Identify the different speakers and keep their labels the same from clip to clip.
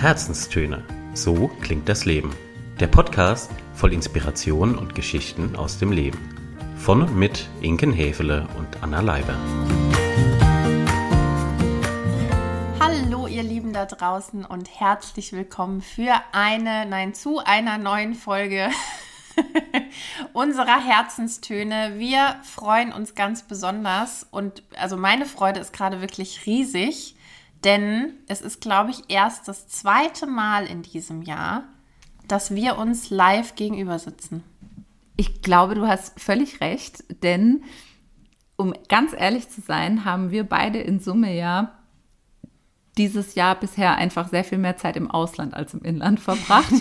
Speaker 1: Herzenstöne. So klingt das Leben. Der Podcast voll Inspiration und Geschichten aus dem Leben. Von und mit Inken Hefele und Anna Leiber.
Speaker 2: Hallo ihr Lieben da draußen und herzlich willkommen für eine, nein, zu einer neuen Folge unserer Herzenstöne. Wir freuen uns ganz besonders und also meine Freude ist gerade wirklich riesig, denn es ist, glaube ich, erst das zweite Mal in diesem Jahr, dass wir uns live gegenüber sitzen.
Speaker 3: Ich glaube, du hast völlig recht, denn um ganz ehrlich zu sein, haben wir beide in Summe ja dieses Jahr bisher einfach sehr viel mehr Zeit im Ausland als im Inland verbracht.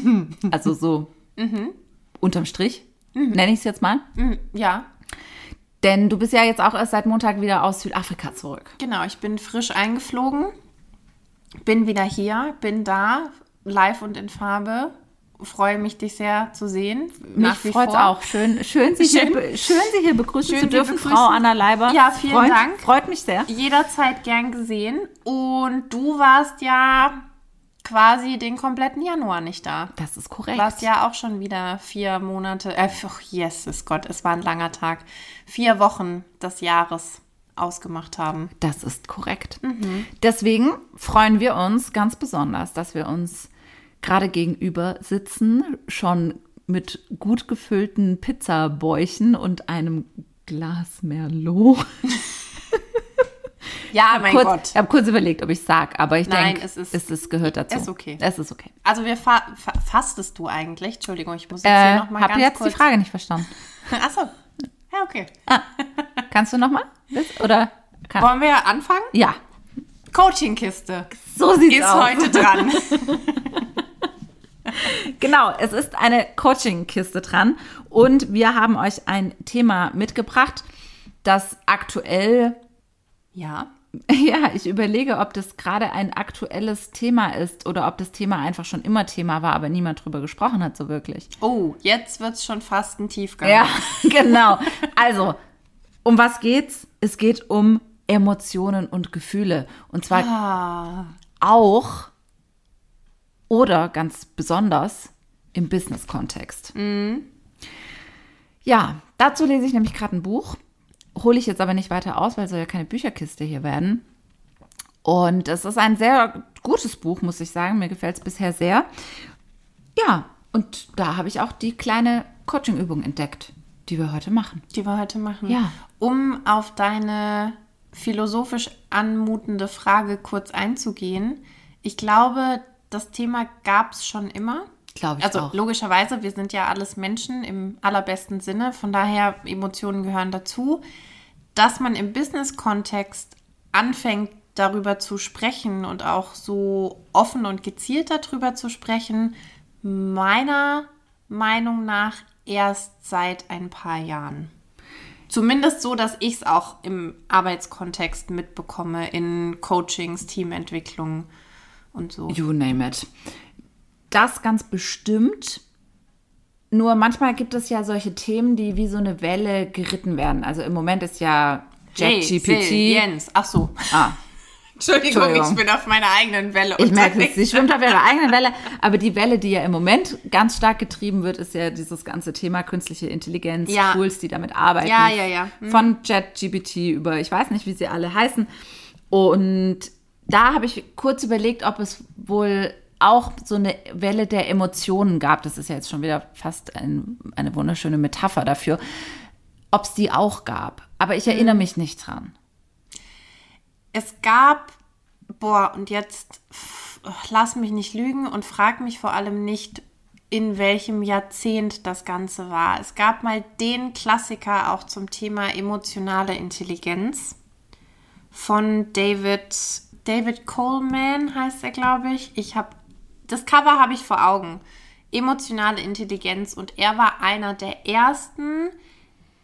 Speaker 3: also so mhm. unterm Strich, mhm. nenne ich es jetzt mal.
Speaker 2: Mhm. Ja.
Speaker 3: Denn du bist ja jetzt auch erst seit Montag wieder aus Südafrika zurück.
Speaker 2: Genau, ich bin frisch eingeflogen, bin wieder hier, bin da, live und in Farbe. Freue mich, dich sehr zu sehen.
Speaker 3: Mich freut es auch. Schön, schön, Sie schön. Hier, schön, Sie hier begrüßen schön, zu dürfen, begrüßen. Frau Anna Leiber.
Speaker 2: Ja, vielen
Speaker 3: freut,
Speaker 2: Dank.
Speaker 3: Freut mich sehr.
Speaker 2: Jederzeit gern gesehen. Und du warst ja quasi den kompletten Januar nicht da.
Speaker 3: Das ist korrekt.
Speaker 2: Warst ja auch schon wieder vier Monate, äh, oh, Jesus Gott, es war ein langer Tag. Vier Wochen des Jahres ausgemacht haben.
Speaker 3: Das ist korrekt. Mhm. Deswegen freuen wir uns ganz besonders, dass wir uns gerade gegenüber sitzen, schon mit gut gefüllten Pizzabäuchen und einem Glas Merlot.
Speaker 2: Ja, mein
Speaker 3: kurz,
Speaker 2: Gott.
Speaker 3: Ich habe kurz überlegt, ob ich sag, aber ich denke,
Speaker 2: es, ist,
Speaker 3: es, es gehört dazu.
Speaker 2: Es ist okay.
Speaker 3: Es ist okay.
Speaker 2: Also wir fa fa fastest du eigentlich? Entschuldigung, ich muss
Speaker 3: jetzt äh, hier nochmal ganz Hab jetzt kurz... die Frage nicht verstanden.
Speaker 2: Achso. Ja, okay.
Speaker 3: Ah, kannst du nochmal? Oder
Speaker 2: kann... Wollen wir anfangen?
Speaker 3: Ja.
Speaker 2: Coaching-Kiste.
Speaker 3: So sieht's
Speaker 2: ist
Speaker 3: aus.
Speaker 2: Ist heute dran.
Speaker 3: genau, es ist eine Coaching-Kiste dran und wir haben euch ein Thema mitgebracht, das aktuell
Speaker 2: ja
Speaker 3: Ja, ich überlege, ob das gerade ein aktuelles Thema ist oder ob das Thema einfach schon immer Thema war, aber niemand drüber gesprochen hat, so wirklich.
Speaker 2: Oh, jetzt wird es schon fast ein Tiefgang.
Speaker 3: Ja, genau. Also, um was geht's? Es geht um Emotionen und Gefühle. Und zwar
Speaker 2: ah.
Speaker 3: auch oder ganz besonders im Business-Kontext.
Speaker 2: Mhm.
Speaker 3: Ja, dazu lese ich nämlich gerade ein Buch hole ich jetzt aber nicht weiter aus, weil es soll ja keine Bücherkiste hier werden. Und es ist ein sehr gutes Buch, muss ich sagen. Mir gefällt es bisher sehr. Ja, und da habe ich auch die kleine Coaching-Übung entdeckt, die wir heute machen.
Speaker 2: Die wir heute machen.
Speaker 3: Ja.
Speaker 2: Um auf deine philosophisch anmutende Frage kurz einzugehen. Ich glaube, das Thema gab es schon immer.
Speaker 3: Glaube ich
Speaker 2: also
Speaker 3: auch.
Speaker 2: logischerweise, wir sind ja alles Menschen im allerbesten Sinne. Von daher, Emotionen gehören dazu. Dass man im Business-Kontext anfängt, darüber zu sprechen und auch so offen und gezielt darüber zu sprechen, meiner Meinung nach erst seit ein paar Jahren. Zumindest so, dass ich es auch im Arbeitskontext mitbekomme, in Coachings, Teamentwicklung und so.
Speaker 3: You name it das ganz bestimmt. Nur manchmal gibt es ja solche Themen, die wie so eine Welle geritten werden. Also im Moment ist ja JetGPT.
Speaker 2: Hey, Jens, ach so.
Speaker 3: Ah.
Speaker 2: Entschuldigung, Entschuldigung, ich bin auf meiner eigenen Welle
Speaker 3: Ich merke es, sie schwimmt auf ihrer eigenen Welle. Aber die Welle, die ja im Moment ganz stark getrieben wird, ist ja dieses ganze Thema künstliche Intelligenz,
Speaker 2: ja.
Speaker 3: Tools, die damit arbeiten.
Speaker 2: Ja, ja, ja.
Speaker 3: Mhm. Von JetGPT über, ich weiß nicht, wie sie alle heißen. Und da habe ich kurz überlegt, ob es wohl auch so eine Welle der Emotionen gab. Das ist ja jetzt schon wieder fast ein, eine wunderschöne Metapher dafür. Ob es die auch gab. Aber ich erinnere mhm. mich nicht dran.
Speaker 2: Es gab, boah, und jetzt lass mich nicht lügen und frag mich vor allem nicht, in welchem Jahrzehnt das Ganze war. Es gab mal den Klassiker auch zum Thema emotionale Intelligenz von David, David Coleman heißt er, glaube ich. Ich habe das Cover habe ich vor Augen. Emotionale Intelligenz. Und er war einer der ersten,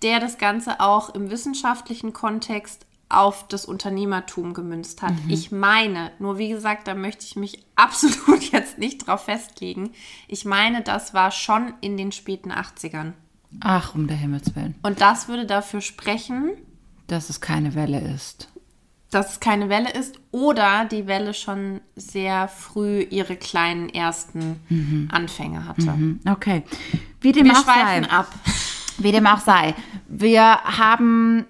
Speaker 2: der das Ganze auch im wissenschaftlichen Kontext auf das Unternehmertum gemünzt hat. Mhm. Ich meine, nur wie gesagt, da möchte ich mich absolut jetzt nicht drauf festlegen. Ich meine, das war schon in den späten 80ern.
Speaker 3: Ach, um der Himmels Willen.
Speaker 2: Und das würde dafür sprechen,
Speaker 3: dass es keine Welle ist.
Speaker 2: dass es keine Welle ist oder die Welle schon sehr früh ihre kleinen ersten Anfänge hatte.
Speaker 3: Mhm, Okay. Wie dem
Speaker 2: Wir
Speaker 3: auch
Speaker 2: schweifen
Speaker 3: sei.
Speaker 2: ab.
Speaker 3: Wie dem auch sei. Wir haben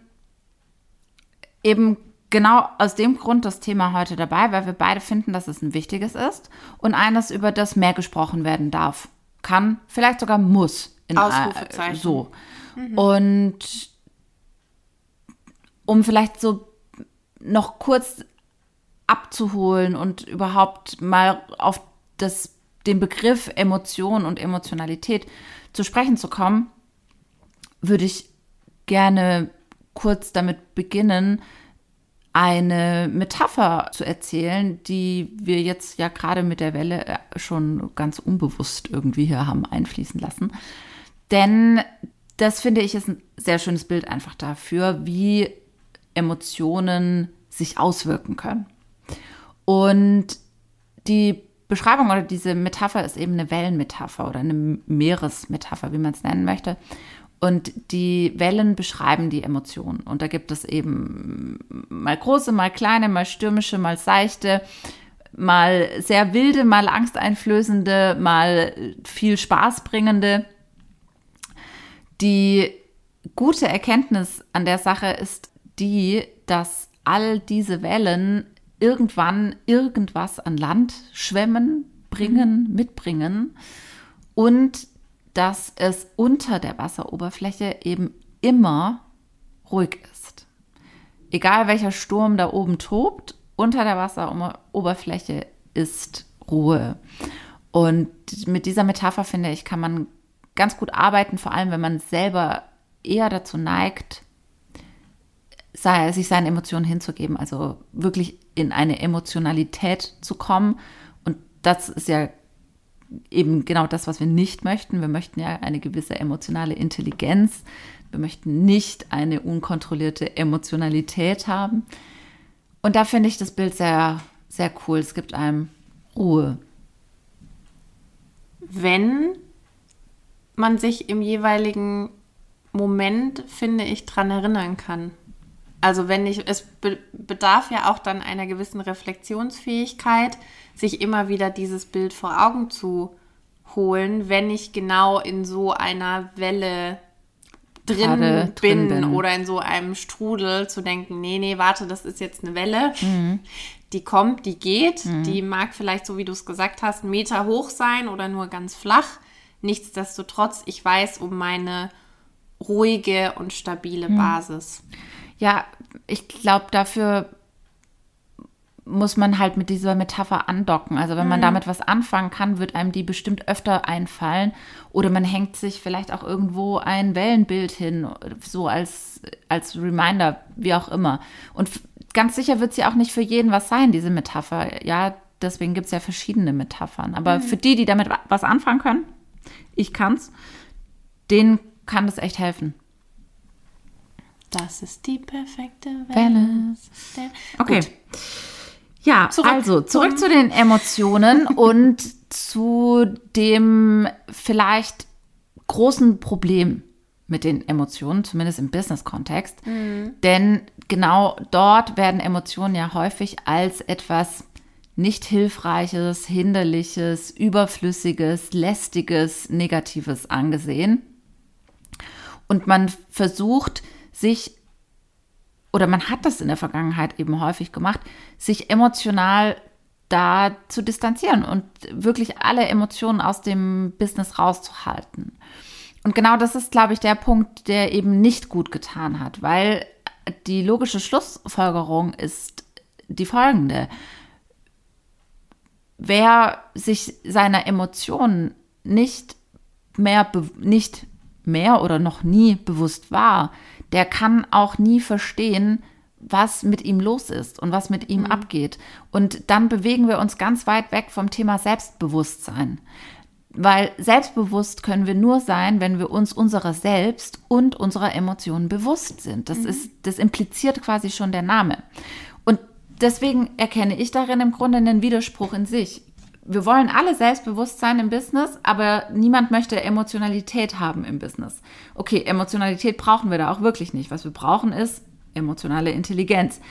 Speaker 3: eben genau aus dem Grund das Thema heute dabei, weil wir beide finden, dass es ein wichtiges ist und eines, über das mehr gesprochen werden darf. Kann, vielleicht sogar muss. In,
Speaker 2: Ausrufezeichen.
Speaker 3: Äh, so. Und um vielleicht so noch kurz abzuholen und überhaupt mal auf das, den Begriff Emotion und Emotionalität zu sprechen zu kommen, würde ich gerne kurz damit beginnen, eine Metapher zu erzählen, die wir jetzt ja gerade mit der Welle äh, schon ganz unbewusst irgendwie hier haben einfließen lassen. Denn das finde ich ist ein sehr schönes Bild einfach dafür, wie Emotionen sich auswirken können. Und die Beschreibung oder diese Metapher ist eben eine Wellenmetapher oder eine Meeresmetapher, wie man es nennen möchte. Und die Wellen beschreiben die Emotionen. Und da gibt es eben mal große, mal kleine, mal stürmische, mal seichte, mal sehr wilde, mal angsteinflößende, mal viel Spaß bringende. Die gute Erkenntnis an der Sache ist die, dass all diese Wellen irgendwann irgendwas an Land schwemmen, bringen, mitbringen und dass es unter der Wasseroberfläche eben immer ruhig ist. Egal welcher Sturm da oben tobt, unter der Wasseroberfläche ist Ruhe. Und mit dieser Metapher, finde ich, kann man ganz gut arbeiten, vor allem wenn man selber eher dazu neigt, sich seinen Emotionen hinzugeben, also wirklich in eine Emotionalität zu kommen. Und das ist ja eben genau das, was wir nicht möchten. Wir möchten ja eine gewisse emotionale Intelligenz. Wir möchten nicht eine unkontrollierte Emotionalität haben. Und da finde ich das Bild sehr, sehr cool. Es gibt einem Ruhe.
Speaker 2: Wenn man sich im jeweiligen Moment, finde ich, dran erinnern kann. Also wenn ich, es be bedarf ja auch dann einer gewissen Reflexionsfähigkeit, sich immer wieder dieses Bild vor Augen zu holen, wenn ich genau in so einer Welle drin,
Speaker 3: Gerade drin
Speaker 2: bin,
Speaker 3: bin.
Speaker 2: oder in so einem Strudel zu denken, nee, nee, warte, das ist jetzt eine Welle. Die kommt, die geht, die mag vielleicht, so wie du es gesagt hast, einen Meter hoch sein oder nur ganz flach. Nichtsdestotrotz, ich weiß um meine ruhige und stabile Basis.
Speaker 3: Ja, ich glaube, dafür muss man halt mit dieser Metapher andocken. Also wenn man damit was anfangen kann, wird einem die bestimmt öfter einfallen. Oder man hängt sich vielleicht auch irgendwo ein Wellenbild hin, so als, als Reminder, wie auch immer. Und ganz sicher wird sie auch nicht für jeden was sein, diese Metapher. Ja, deswegen gibt es ja verschiedene Metaphern. Aber für die, die damit wa- was anfangen können, ich kann's, denen kann das echt helfen.
Speaker 2: Das ist die perfekte
Speaker 3: Welle. Okay.
Speaker 2: Gut.
Speaker 3: Ja,
Speaker 2: Zurück
Speaker 3: also zurück zu den Emotionen und zu dem vielleicht großen Problem mit den Emotionen, zumindest im Business-Kontext. Denn genau dort werden Emotionen ja häufig als etwas nicht hilfreiches, hinderliches, überflüssiges, lästiges, negatives angesehen. Und man versucht, sich oder man hat das in der Vergangenheit eben häufig gemacht, sich emotional da zu distanzieren und wirklich alle Emotionen aus dem Business rauszuhalten. Und genau das ist, glaube ich, der Punkt, der eben nicht gut getan hat, weil die logische Schlussfolgerung ist die folgende. Wer sich seiner Emotionen nicht mehr, nicht mehr oder noch nie bewusst war, der kann auch nie verstehen, was mit ihm los ist und was mit ihm abgeht. Und dann bewegen wir uns ganz weit weg vom Thema Selbstbewusstsein. Weil selbstbewusst können wir nur sein, wenn wir uns unserer selbst und unserer Emotionen bewusst sind. Das ist, das impliziert quasi schon der Name. Und deswegen erkenne ich darin im Grunde einen Widerspruch in sich. Wir wollen alle selbstbewusst sein im Business, aber niemand möchte Emotionalität haben im Business. Okay, Emotionalität brauchen wir da auch wirklich nicht. Was wir brauchen ist emotionale Intelligenz.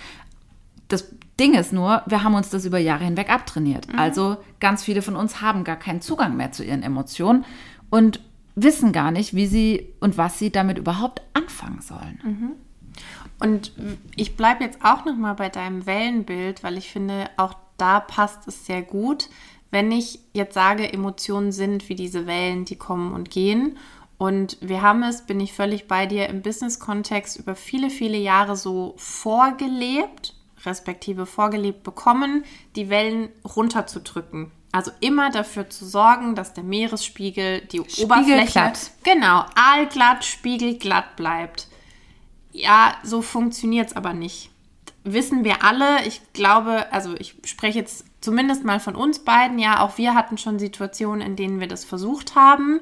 Speaker 3: das Ding ist nur, wir haben uns das über Jahre hinweg abtrainiert. Also ganz viele von uns haben gar keinen Zugang mehr zu ihren Emotionen und wissen gar nicht, wie sie und was sie damit überhaupt anfangen sollen.
Speaker 2: Und ich bleibe jetzt auch noch mal bei deinem Wellenbild, weil ich finde, auch da passt es sehr gut, wenn ich jetzt sage, Emotionen sind wie diese Wellen, die kommen und gehen. Und wir haben es, bin ich völlig bei dir, im Business-Kontext über viele, viele Jahre so vorgelebt, respektive vorgelebt bekommen, die Wellen runterzudrücken. Also immer dafür zu sorgen, dass der Meeresspiegel, die Oberfläche,
Speaker 3: Spiegelglatt.
Speaker 2: genau, aalglatt, spiegelglatt bleibt. Ja, so funktioniert es aber nicht. Wissen wir alle. Ich glaube, also ich spreche jetzt zumindest mal von uns beiden. Ja, auch wir hatten schon Situationen, in denen wir das versucht haben.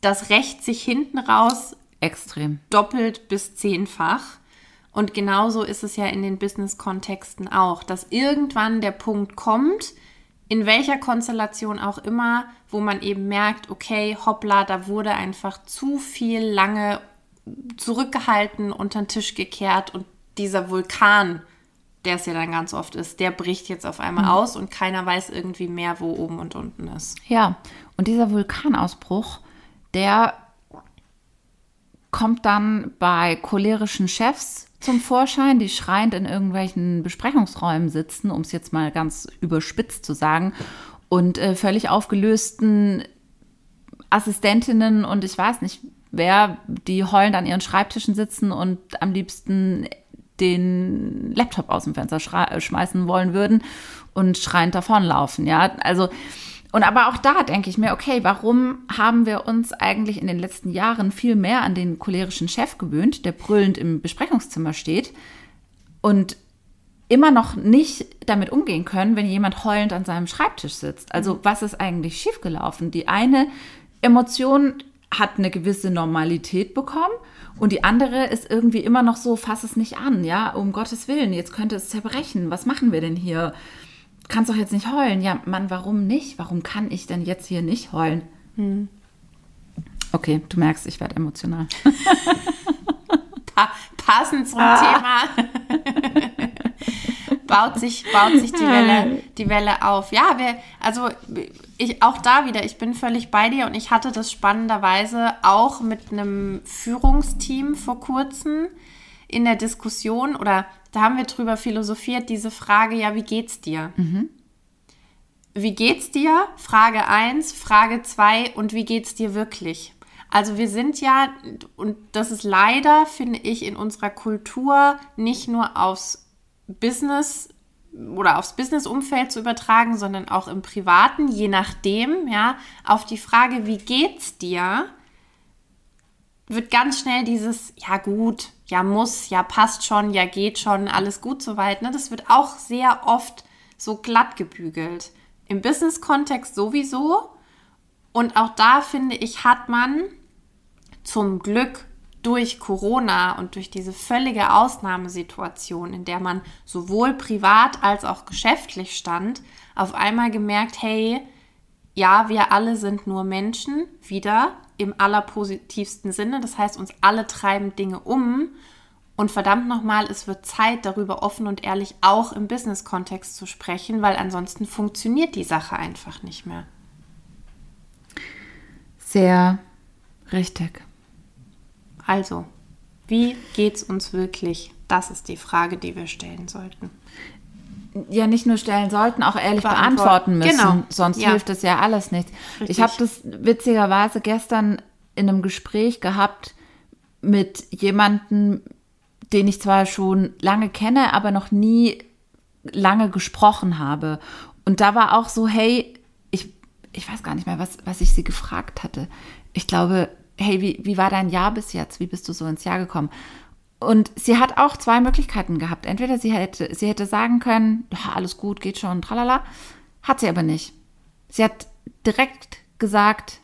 Speaker 2: Das rächt sich hinten raus
Speaker 3: Extrem.
Speaker 2: doppelt bis zehnfach. Und genauso ist es ja in den Business-Kontexten auch, dass irgendwann der Punkt kommt, in welcher Konstellation auch immer, wo man eben merkt, okay, hoppla, da wurde einfach zu viel lange zurückgehalten, unter den Tisch gekehrt und dieser Vulkan, der es ja dann ganz oft ist, der bricht jetzt auf einmal aus und keiner weiß irgendwie mehr, wo oben und unten ist.
Speaker 3: Ja, und dieser Vulkanausbruch, der kommt dann bei cholerischen Chefs zum Vorschein, die schreiend in irgendwelchen Besprechungsräumen sitzen, um es jetzt mal ganz überspitzt zu sagen, und äh, völlig aufgelösten Assistentinnen und ich weiß nicht wer, die heulend an ihren Schreibtischen sitzen und am liebsten den Laptop aus dem Fenster äh, schmeißen wollen würden und schreiend davonlaufen. Ja, also und aber auch da denke ich mir, okay, warum haben wir uns eigentlich in den letzten Jahren viel mehr an den cholerischen Chef gewöhnt, der brüllend im Besprechungszimmer steht und immer noch nicht damit umgehen können, wenn jemand heulend an seinem Schreibtisch sitzt. Also was ist eigentlich schiefgelaufen? Die eine Emotion hat eine gewisse Normalität bekommen und die andere ist irgendwie immer noch so, fass es nicht an, ja, um Gottes Willen, jetzt könnte es zerbrechen. Was machen wir denn hier? Kannst doch jetzt nicht heulen. Ja, Mann, warum nicht? Warum kann ich denn jetzt hier nicht heulen? Okay, du merkst, ich werde emotional.
Speaker 2: Pa passend zum Thema baut sich, baut sich die Welle, die Welle auf. Ja, wir, also ich auch da wieder, ich bin völlig bei dir und ich hatte das spannenderweise auch mit einem Führungsteam vor kurzem in der Diskussion oder da haben wir drüber philosophiert, diese Frage, ja, wie geht's dir? Wie geht's dir? Frage 1, Frage 2 und wie geht's dir wirklich? Also wir sind ja, und das ist leider, finde ich, in unserer Kultur nicht nur aufs Business oder aufs Business-Umfeld zu übertragen, sondern auch im Privaten, je nachdem, ja, auf die Frage, wie geht's dir, wird ganz schnell dieses, ja gut, ja muss, ja passt schon, ja geht schon, alles gut soweit. Ne? Das wird auch sehr oft so glatt gebügelt. Im Business-Kontext sowieso. Und auch da finde ich, hat man zum Glück durch Corona und durch diese völlige Ausnahmesituation, in der man sowohl privat als auch geschäftlich stand, auf einmal gemerkt, hey, ja, wir alle sind nur Menschen, wieder im allerpositivsten Sinne. Das heißt, uns alle treiben Dinge um. Und verdammt nochmal, es wird Zeit, darüber offen und ehrlich auch im Business-Kontext zu sprechen, weil ansonsten funktioniert die Sache einfach nicht mehr.
Speaker 3: Sehr richtig.
Speaker 2: Also, wie geht's uns wirklich? Das ist die Frage, die wir stellen sollten.
Speaker 3: Ja, nicht nur stellen sollten, auch ehrlich
Speaker 2: Beantworten.
Speaker 3: beantworten müssen.
Speaker 2: Genau.
Speaker 3: Sonst
Speaker 2: Ja.
Speaker 3: hilft es ja alles nichts.
Speaker 2: Richtig.
Speaker 3: Ich habe das witzigerweise gestern in einem Gespräch gehabt mit jemandem, den ich zwar schon lange kenne, aber noch nie lange gesprochen habe. Und da war auch so, hey, ich, ich weiß gar nicht mehr, was, was ich sie gefragt hatte. Ich glaube, hey, wie, wie war dein Jahr bis jetzt? Wie bist du so ins Jahr gekommen? Und sie hat auch zwei Möglichkeiten gehabt. Entweder sie hätte, sie hätte sagen können, alles gut, geht schon, tralala. Hat sie aber nicht. Sie hat direkt gesagt,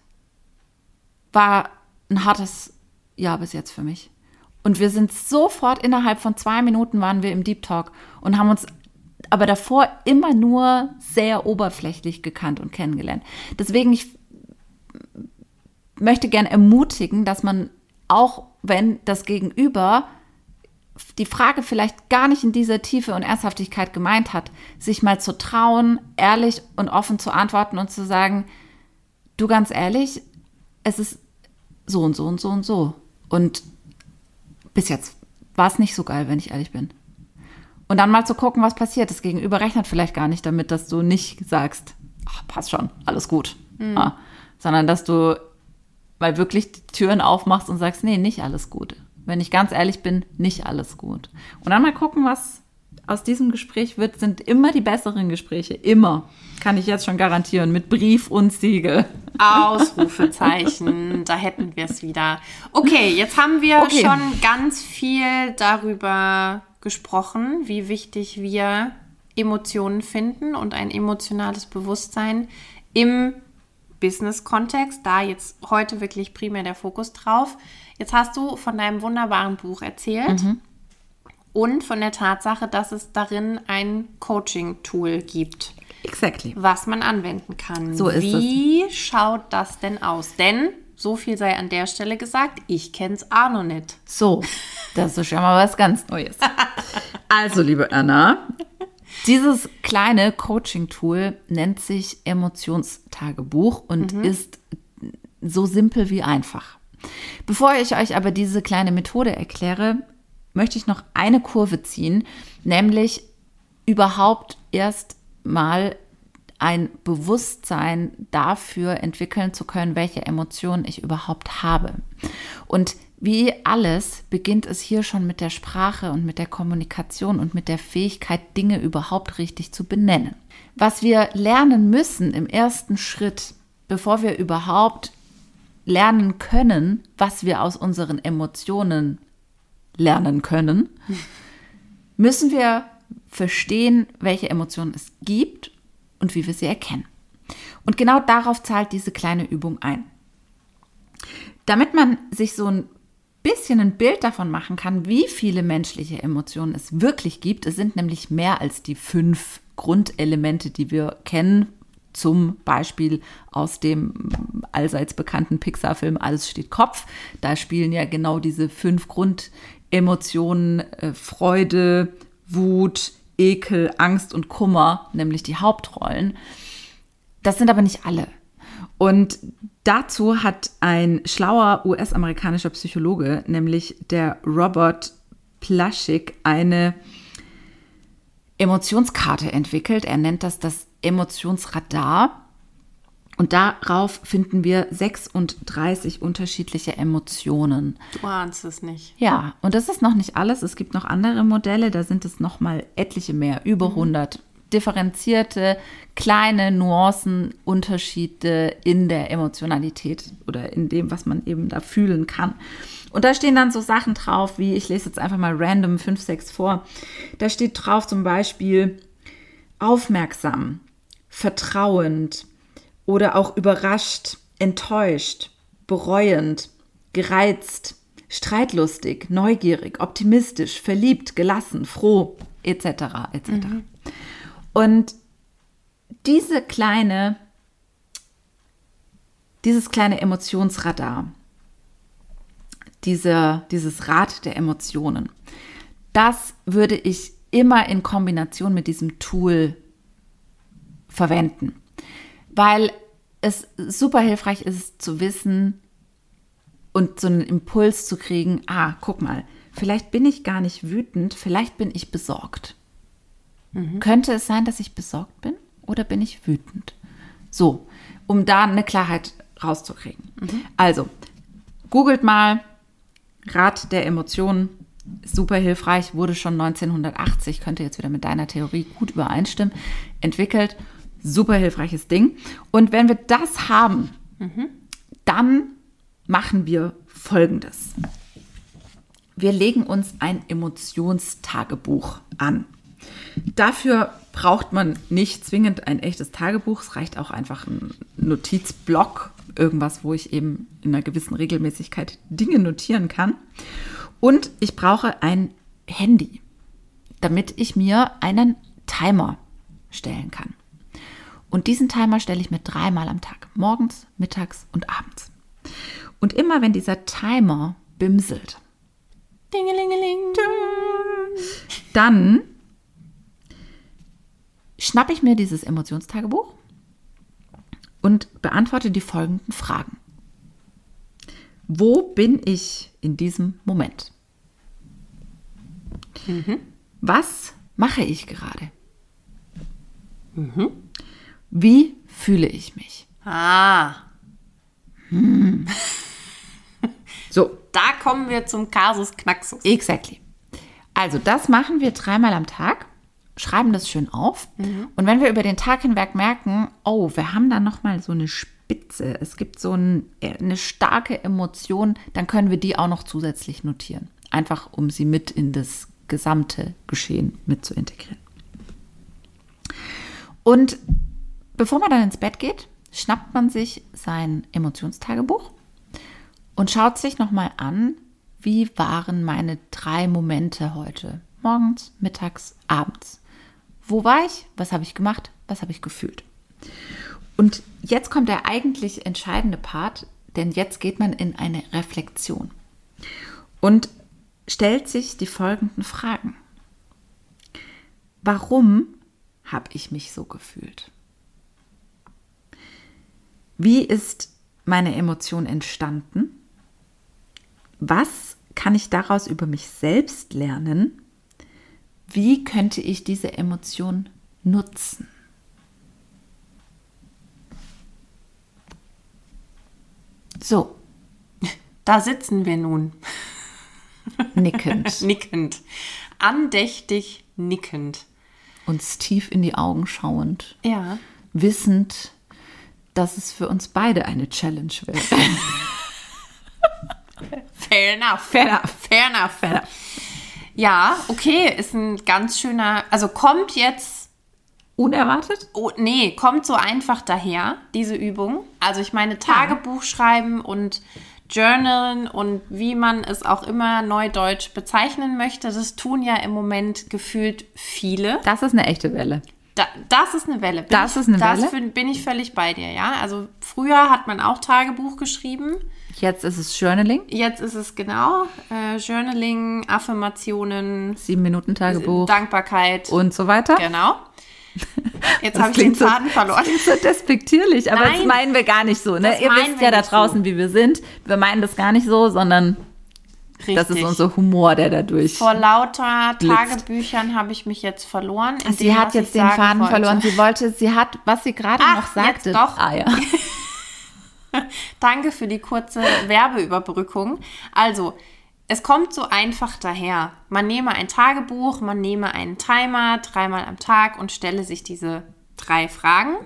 Speaker 3: war ein hartes Jahr bis jetzt für mich. Und wir sind sofort innerhalb von zwei Minuten waren wir im Deep Talk und haben uns aber davor immer nur sehr oberflächlich gekannt und kennengelernt. Deswegen, ich möchte gern ermutigen, dass man auch wenn das Gegenüber die Frage vielleicht gar nicht in dieser Tiefe und Ernsthaftigkeit gemeint hat, sich mal zu trauen, ehrlich und offen zu antworten und zu sagen, du ganz ehrlich, es ist so und so und so und so. Und bis jetzt war es nicht so geil, wenn ich ehrlich bin. Und dann mal zu gucken, was passiert. Das Gegenüber rechnet vielleicht gar nicht damit, dass du nicht sagst, ach, passt schon, alles gut. Mhm. Ja, sondern dass du mal wirklich die Türen aufmachst und sagst, nee, nicht alles gut. Wenn ich ganz ehrlich bin, nicht alles gut. Und dann mal gucken, was aus diesem Gespräch wird, sind immer die besseren Gespräche. Immer. Kann ich jetzt schon garantieren. Mit Brief und Siegel.
Speaker 2: Ausrufezeichen. da hätten wir es wieder. Okay, jetzt haben wir okay. schon ganz viel darüber gesprochen, wie wichtig wir Emotionen finden und ein emotionales Bewusstsein im Business-Kontext. Da jetzt heute wirklich primär der Fokus drauf. Jetzt hast du von deinem wunderbaren Buch erzählt. Mhm und von der Tatsache, dass es darin ein Coaching-Tool gibt.
Speaker 3: Exactly.
Speaker 2: Was man anwenden kann.
Speaker 3: So ist
Speaker 2: Wie es. schaut das denn aus? Denn, so viel sei an der Stelle gesagt, ich kenne es auch noch nicht.
Speaker 3: So, das ist schon mal was ganz Neues. also, liebe Anna, dieses kleine Coaching-Tool nennt sich Emotionstagebuch und mhm. ist so simpel wie einfach. Bevor ich euch aber diese kleine Methode erkläre, möchte ich noch eine Kurve ziehen, nämlich überhaupt erst mal ein Bewusstsein dafür entwickeln zu können, welche Emotionen ich überhaupt habe. Und wie alles beginnt es hier schon mit der Sprache und mit der Kommunikation und mit der Fähigkeit, Dinge überhaupt richtig zu benennen. Was wir lernen müssen im ersten Schritt, bevor wir überhaupt lernen können, was wir aus unseren Emotionen lernen können, müssen wir verstehen, welche Emotionen es gibt und wie wir sie erkennen. Und genau darauf zahlt diese kleine Übung ein. Damit man sich so ein bisschen ein Bild davon machen kann, wie viele menschliche Emotionen es wirklich gibt, es sind nämlich mehr als die fünf Grundelemente, die wir kennen, zum Beispiel aus dem allseits bekannten Pixar-Film Alles steht Kopf. Da spielen ja genau diese fünf Grundelemente Emotionen, äh, Freude, Wut, Ekel, Angst und Kummer, nämlich die Hauptrollen. Das sind aber nicht alle. Und dazu hat ein schlauer US-amerikanischer Psychologe, nämlich der Robert Plaschik, eine Emotionskarte entwickelt. Er nennt das das Emotionsradar. Und darauf finden wir 36 unterschiedliche Emotionen.
Speaker 2: Du ahnst es nicht.
Speaker 3: Ja, und das ist noch nicht alles. Es gibt noch andere Modelle, da sind es noch mal etliche mehr, über mhm. 100 differenzierte kleine Nuancen, Unterschiede in der Emotionalität oder in dem, was man eben da fühlen kann. Und da stehen dann so Sachen drauf, wie ich lese jetzt einfach mal random 5, 6 vor. Da steht drauf zum Beispiel aufmerksam, vertrauend, oder auch überrascht, enttäuscht, bereuend, gereizt, streitlustig, neugierig, optimistisch, verliebt, gelassen, froh, etc. etc. Mhm. Und diese kleine, dieses kleine Emotionsradar, diese, dieses Rad der Emotionen, das würde ich immer in Kombination mit diesem Tool verwenden weil es super hilfreich ist zu wissen und so einen Impuls zu kriegen, ah, guck mal, vielleicht bin ich gar nicht wütend, vielleicht bin ich besorgt. Mhm. Könnte es sein, dass ich besorgt bin oder bin ich wütend? So, um da eine Klarheit rauszukriegen. Mhm. Also, googelt mal Rat der Emotionen, super hilfreich, wurde schon 1980, könnte jetzt wieder mit deiner Theorie gut übereinstimmen, entwickelt Super hilfreiches Ding. Und wenn wir das haben, mhm. dann machen wir Folgendes. Wir legen uns ein Emotionstagebuch an. Dafür braucht man nicht zwingend ein echtes Tagebuch. Es reicht auch einfach ein Notizblock, irgendwas, wo ich eben in einer gewissen Regelmäßigkeit Dinge notieren kann. Und ich brauche ein Handy, damit ich mir einen Timer stellen kann. Und diesen Timer stelle ich mir dreimal am Tag, morgens, mittags und abends. Und immer wenn dieser Timer bimselt, Dann schnappe ich mir dieses Emotionstagebuch und beantworte die folgenden Fragen. Wo bin ich in diesem Moment? Was mache ich gerade? Wie fühle ich mich?
Speaker 2: Ah,
Speaker 3: So,
Speaker 2: da kommen wir zum Kasus Knaxus.
Speaker 3: Exactly. Also das machen wir dreimal am Tag, schreiben das schön auf und wenn wir über den Tag hinweg merken, oh, wir haben da noch mal so eine Spitze, es gibt so ein, äh, eine starke Emotion, dann können wir die auch noch zusätzlich notieren, einfach um sie mit in das gesamte Geschehen mit zu integrieren. Und bevor man dann ins Bett geht, schnappt man sich sein Emotionstagebuch und schaut sich nochmal an, wie waren meine drei Momente heute? Morgens, mittags, abends. Wo war ich? Was habe ich gemacht? Was habe ich gefühlt? Und jetzt kommt der eigentlich entscheidende Part, denn jetzt geht man in eine Reflexion und stellt sich die folgenden Fragen. Warum habe ich mich so gefühlt? Wie ist meine Emotion entstanden? Was kann ich daraus über mich selbst lernen? Wie könnte ich diese Emotion nutzen? So,
Speaker 2: Da sitzen wir nun,
Speaker 3: nickend,
Speaker 2: nickend, andächtig nickend.
Speaker 3: uns tief in die Augen schauend,
Speaker 2: Ja.
Speaker 3: wissend, dass es für uns beide eine Challenge wäre.
Speaker 2: Fair enough.
Speaker 3: Fair enough.
Speaker 2: Fair enough. Ja, okay, ist ein ganz schöner, also kommt jetzt,
Speaker 3: Unerwartet?
Speaker 2: oh, nee, kommt so einfach daher, diese Übung. Also ich meine, Tagebuch schreiben und Journalen und wie man es auch immer neudeutsch bezeichnen möchte, das tun ja im Moment gefühlt viele.
Speaker 3: Das ist eine echte Welle.
Speaker 2: Da, das ist eine Welle. Bin
Speaker 3: Das
Speaker 2: ich,
Speaker 3: ist eine
Speaker 2: das
Speaker 3: Welle?
Speaker 2: fin- bin ich völlig bei dir, ja. Also früher hat man auch Tagebuch geschrieben.
Speaker 3: Jetzt ist es Journaling,
Speaker 2: Jetzt ist es genau äh, Journaling, Affirmationen,
Speaker 3: sieben Minuten Tagebuch
Speaker 2: Dankbarkeit.
Speaker 3: und so weiter.
Speaker 2: genau. Jetzt
Speaker 3: Das
Speaker 2: habe ich den
Speaker 3: klingt so-
Speaker 2: Faden verloren.
Speaker 3: Das ist so despektierlich, aber das
Speaker 2: Nein.
Speaker 3: meinen wir gar nicht so. Ne?
Speaker 2: Das
Speaker 3: Ihr wisst ja da
Speaker 2: nicht so.
Speaker 3: draußen, wie wir sind. Wir meinen das gar nicht so, sondern das ist
Speaker 2: Richtig.
Speaker 3: unser Humor, der dadurch.
Speaker 2: Vor lauter
Speaker 3: blitzt.
Speaker 2: Tagebüchern habe ich mich jetzt verloren.
Speaker 3: Sie hat jetzt den Faden
Speaker 2: wollte.
Speaker 3: verloren. Sie wollte, sie hat, was sie gerade noch sagte.
Speaker 2: jetzt doch.
Speaker 3: Ah ja.
Speaker 2: Danke für die kurze Werbeüberbrückung. Also, es kommt so einfach daher. Man nehme ein Tagebuch, man nehme einen Timer dreimal am Tag und stelle sich diese drei Fragen.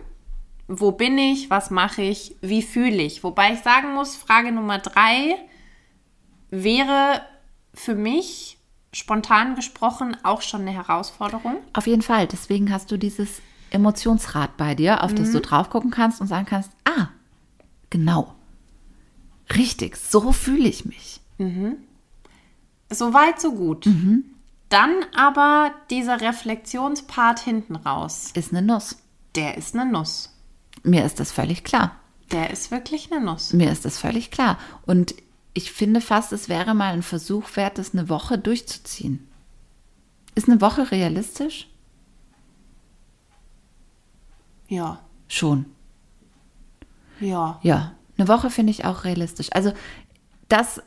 Speaker 2: Wo bin ich? Was mache ich? Wie fühle ich? Wobei ich sagen muss, Frage Nummer drei wäre für mich spontan gesprochen auch schon eine Herausforderung.
Speaker 3: Auf jeden Fall. Deswegen hast du dieses Emotionsrad bei dir, auf
Speaker 2: Mhm.
Speaker 3: das du drauf gucken kannst und sagen kannst, ah, genau. Richtig, so fühle ich mich.
Speaker 2: So weit, so gut. Dann aber dieser Reflexionspart hinten raus.
Speaker 3: Ist eine Nuss.
Speaker 2: Der ist eine Nuss.
Speaker 3: Mir ist das völlig klar.
Speaker 2: Der ist wirklich eine Nuss.
Speaker 3: Mir ist das völlig klar. Und ich finde fast, es wäre mal ein Versuch wert, das eine Woche durchzuziehen. Ist eine Woche realistisch?
Speaker 2: Ja,
Speaker 3: Schon.
Speaker 2: Ja.
Speaker 3: Ja, eine Woche finde ich auch realistisch. Also das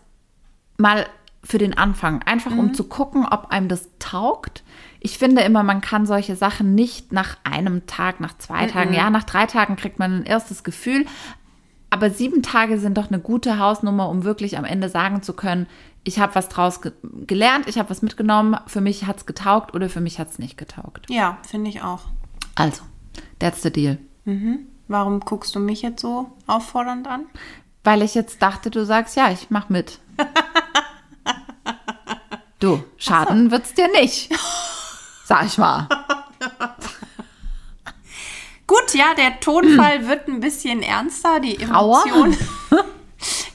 Speaker 3: mal für den Anfang, einfach um zu gucken, ob einem das taugt. Ich finde immer, man kann solche Sachen nicht nach einem Tag, nach zwei Tagen, ja, nach drei Tagen kriegt man ein erstes Gefühl. Aber sieben Tage sind doch eine gute Hausnummer, um wirklich am Ende sagen zu können, ich habe was draus ge gelernt, ich habe was mitgenommen, für mich hat es getaugt oder für mich hat es nicht getaugt.
Speaker 2: Ja, finde ich auch.
Speaker 3: Also, that's the deal.
Speaker 2: Warum guckst du mich jetzt so auffordernd an?
Speaker 3: Weil ich jetzt dachte, du sagst, ja, ich mach mit. Du, schaden wird's dir nicht. Sag ich mal.
Speaker 2: Gut, ja, der Tonfall wird ein bisschen ernster, die? Emotionen.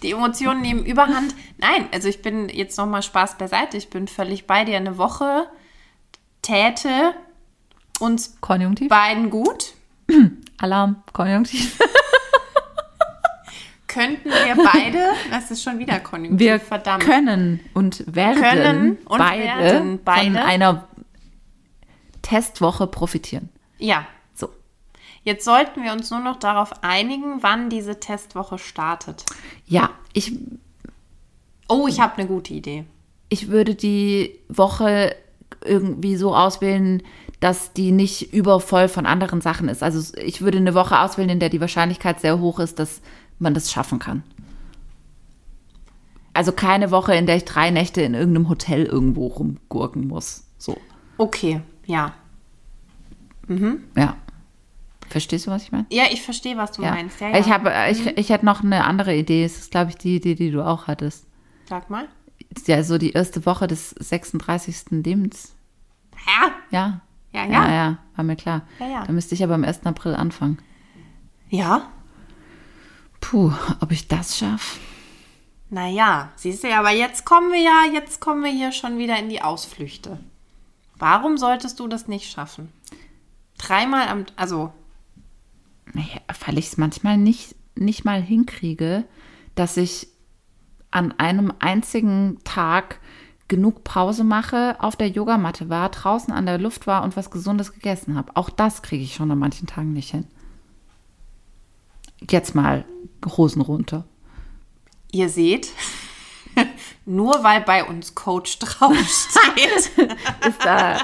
Speaker 2: Die Emotionen nehmen Überhand. Nein, also ich bin jetzt nochmal Spaß beiseite. Ich bin völlig bei dir. Eine Woche täte uns
Speaker 3: Konjunktiv.
Speaker 2: beiden gut.
Speaker 3: Alarm, Konjunktiv.
Speaker 2: könnten wir beide, das ist schon wieder Konjunktiv,
Speaker 3: Wir
Speaker 2: verdammt.
Speaker 3: können und werden,
Speaker 2: Können und
Speaker 3: beide,
Speaker 2: werden beide.
Speaker 3: von einer Testwoche profitieren.
Speaker 2: Ja,
Speaker 3: So.
Speaker 2: jetzt sollten wir uns nur noch darauf einigen, wann diese Testwoche startet.
Speaker 3: Ja, ich,
Speaker 2: Oh, ich habe eine gute Idee.
Speaker 3: ich würde die Woche irgendwie so auswählen, dass die nicht übervoll von anderen Sachen ist. Also ich würde eine Woche auswählen, in der die Wahrscheinlichkeit sehr hoch ist, dass man das schaffen kann. Also keine Woche, in der ich drei Nächte in irgendeinem Hotel irgendwo rumgurken muss. So,
Speaker 2: Okay, ja.
Speaker 3: ja. Verstehst du, was ich meine?
Speaker 2: Ja, ich verstehe, was du
Speaker 3: Ja.
Speaker 2: meinst. Ja, ja.
Speaker 3: Ich, habe, ich, ich hätte noch eine andere Idee. Es ist, glaube ich, die Idee, die du auch hattest.
Speaker 2: Sag mal.
Speaker 3: Ja, so die erste Woche des 36. Lebens.
Speaker 2: Ja,
Speaker 3: Ja.
Speaker 2: Ja,
Speaker 3: Ja,
Speaker 2: ja.
Speaker 3: ja, war mir klar.
Speaker 2: Ja, ja.
Speaker 3: Da müsste ich aber am 1. April anfangen.
Speaker 2: Ja,
Speaker 3: Puh, ob ich das schaffe?
Speaker 2: naja, siehst du ja, aber jetzt kommen wir ja, jetzt kommen wir hier schon wieder in die Ausflüchte. Warum solltest du das nicht schaffen? Dreimal am, also,
Speaker 3: Naja, weil ich es manchmal nicht, nicht mal hinkriege, dass ich an einem einzigen Tag genug Pause mache, auf der Yogamatte war, draußen an der Luft war und was Gesundes gegessen habe. Auch das kriege ich schon an manchen Tagen nicht hin. Jetzt mal Hosen runter.
Speaker 2: ihr seht, nur weil bei uns Coach draufsteht,
Speaker 3: Ist da,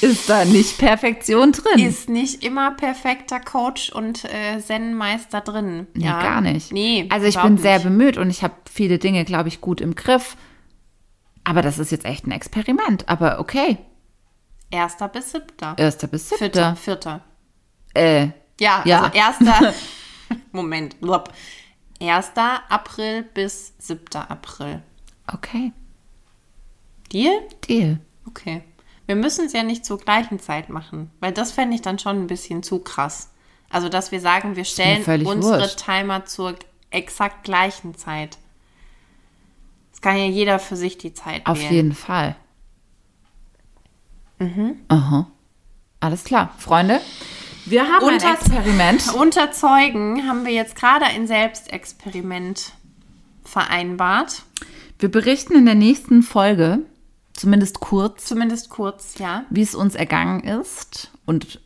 Speaker 3: ist da nicht Perfektion drin?
Speaker 2: ist nicht immer perfekter Coach und äh, Zen-Meister drin.
Speaker 3: Nee,
Speaker 2: ja,
Speaker 3: gar nicht.
Speaker 2: Nee,
Speaker 3: also ich bin sehr
Speaker 2: nicht.
Speaker 3: bemüht und ich habe viele Dinge, glaube ich, gut im Griff. Aber das ist jetzt echt ein Experiment. Aber okay.
Speaker 2: Erster bis siebter.
Speaker 3: Erster bis
Speaker 2: Vierter,
Speaker 3: siebter.
Speaker 2: vierter.
Speaker 3: Äh,
Speaker 2: Ja,
Speaker 3: Ja.
Speaker 2: also erster, Moment, blub. 1. April bis 7. April.
Speaker 3: okay.
Speaker 2: Deal?
Speaker 3: Deal.
Speaker 2: Okay. Wir müssen es ja nicht zur gleichen Zeit machen, weil das fände ich dann schon ein bisschen zu krass. Also, dass wir sagen, wir stellen unsere
Speaker 3: wurscht.
Speaker 2: Timer zur exakt gleichen Zeit. Kann ja jeder für sich die Zeit
Speaker 3: Auf
Speaker 2: wählen.
Speaker 3: jeden Fall. Aha. Alles klar. Freunde, wir haben
Speaker 2: Und
Speaker 3: ein Experiment.
Speaker 2: Unter Zeugen haben wir jetzt gerade ein Selbstexperiment vereinbart.
Speaker 3: Wir berichten in der nächsten Folge, zumindest kurz,
Speaker 2: Zumindest kurz, ja.
Speaker 3: wie es uns ergangen ist und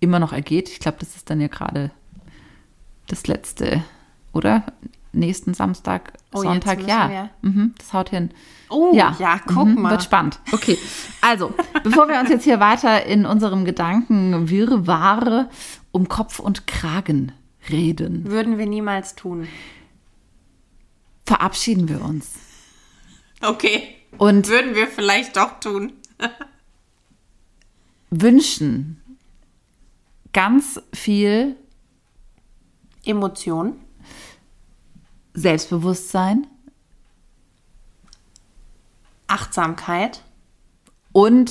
Speaker 3: immer noch ergeht. Ich glaube, das ist dann ja gerade das letzte, oder? Nächsten Samstag,
Speaker 2: Oh,
Speaker 3: Sonntag, ja. Mhm, das haut hin.
Speaker 2: Oh, ja, guck
Speaker 3: mhm,
Speaker 2: mal.
Speaker 3: Wird spannend. Okay, also, bevor wir uns jetzt hier weiter in unserem Gedanken Wirrwarr um Kopf und Kragen reden,
Speaker 2: Würden wir niemals tun.
Speaker 3: verabschieden wir uns.
Speaker 2: Okay.
Speaker 3: Und
Speaker 2: Würden wir vielleicht doch tun.
Speaker 3: wünschen ganz viel
Speaker 2: Emotion.
Speaker 3: Selbstbewusstsein
Speaker 2: Achtsamkeit.
Speaker 3: und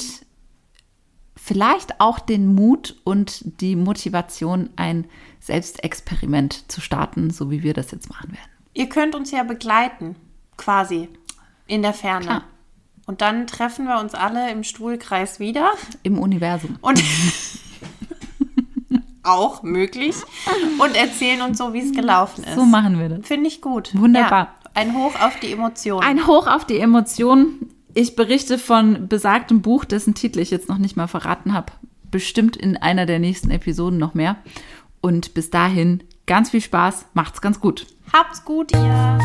Speaker 3: vielleicht auch den Mut und die Motivation, ein Selbstexperiment zu starten, so wie wir das jetzt machen werden.
Speaker 2: Ihr könnt uns ja begleiten, quasi, in der Ferne.
Speaker 3: Klar.
Speaker 2: Und dann treffen wir uns alle im Stuhlkreis wieder
Speaker 3: Im Universum.
Speaker 2: und auch möglich und erzählen uns so, wie es gelaufen ist.
Speaker 3: So machen wir das.
Speaker 2: Finde ich gut.
Speaker 3: Wunderbar.
Speaker 2: Ja, ein Hoch auf die Emotionen.
Speaker 3: Ein Hoch auf die Emotionen. Ich berichte von besagtem Buch, dessen Titel ich jetzt noch nicht mal verraten habe. Bestimmt in einer der nächsten Episoden noch mehr. Und bis dahin ganz viel Spaß, macht's ganz gut.
Speaker 2: Habt's gut, ihr.